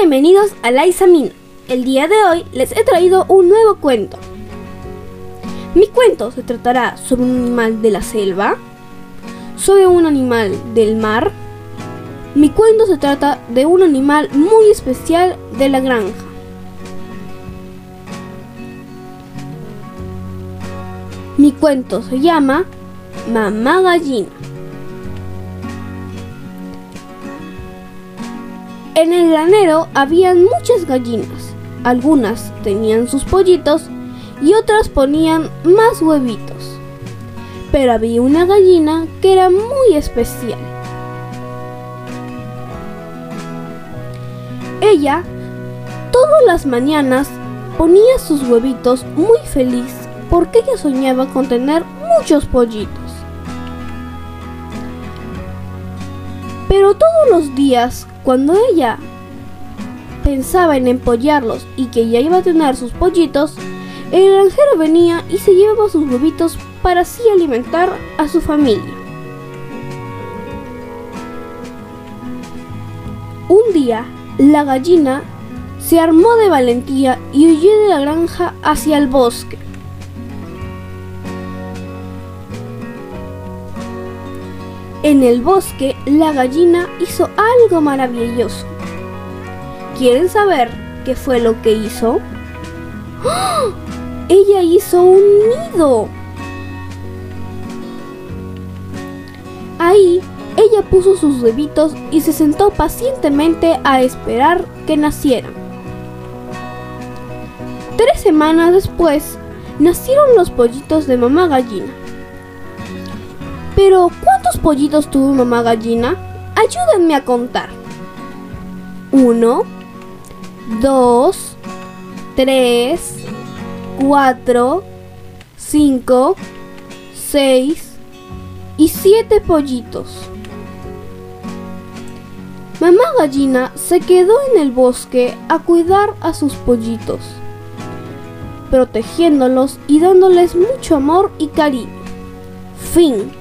Bienvenidos a La Isamina. El día de hoy les he traído un nuevo cuento. Mi cuento se tratará sobre un animal de la selva, sobre un animal del mar. Mi cuento se trata de un animal muy especial de la granja. Mi cuento se llama Mamá Gallina. En el granero habían muchas gallinas. Algunas tenían sus pollitos y otras ponían más huevitos. Pero había una gallina que era muy especial. Ella todas las mañanas ponía sus huevitos muy feliz porque ella soñaba con tener muchos pollitos. Pero todos los días, cuando ella pensaba en empollarlos y que ya iba a tener sus pollitos, el granjero venía y se llevaba sus huevitos para así alimentar a su familia. Un día, la gallina se armó de valentía y huyó de la granja hacia el bosque. En el bosque, la gallina hizo algo maravilloso. ¿Quieren saber qué fue lo que hizo? ¡Oh! Ella hizo un nido. Ahí, ella puso sus huevitos y se sentó pacientemente a esperar que nacieran. Tres semanas después, nacieron los pollitos de mamá gallina. Pero, ¿cuántos pollitos tuvo mamá gallina? Ayúdenme a contar. Uno, dos, tres, cuatro, cinco, seis y siete pollitos. Mamá gallina se quedó en el bosque a cuidar a sus pollitos, protegiéndolos y dándoles mucho amor y cariño. Fin.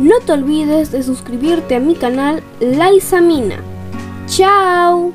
No te olvides de suscribirte a mi canal La Isamina. ¡Chao!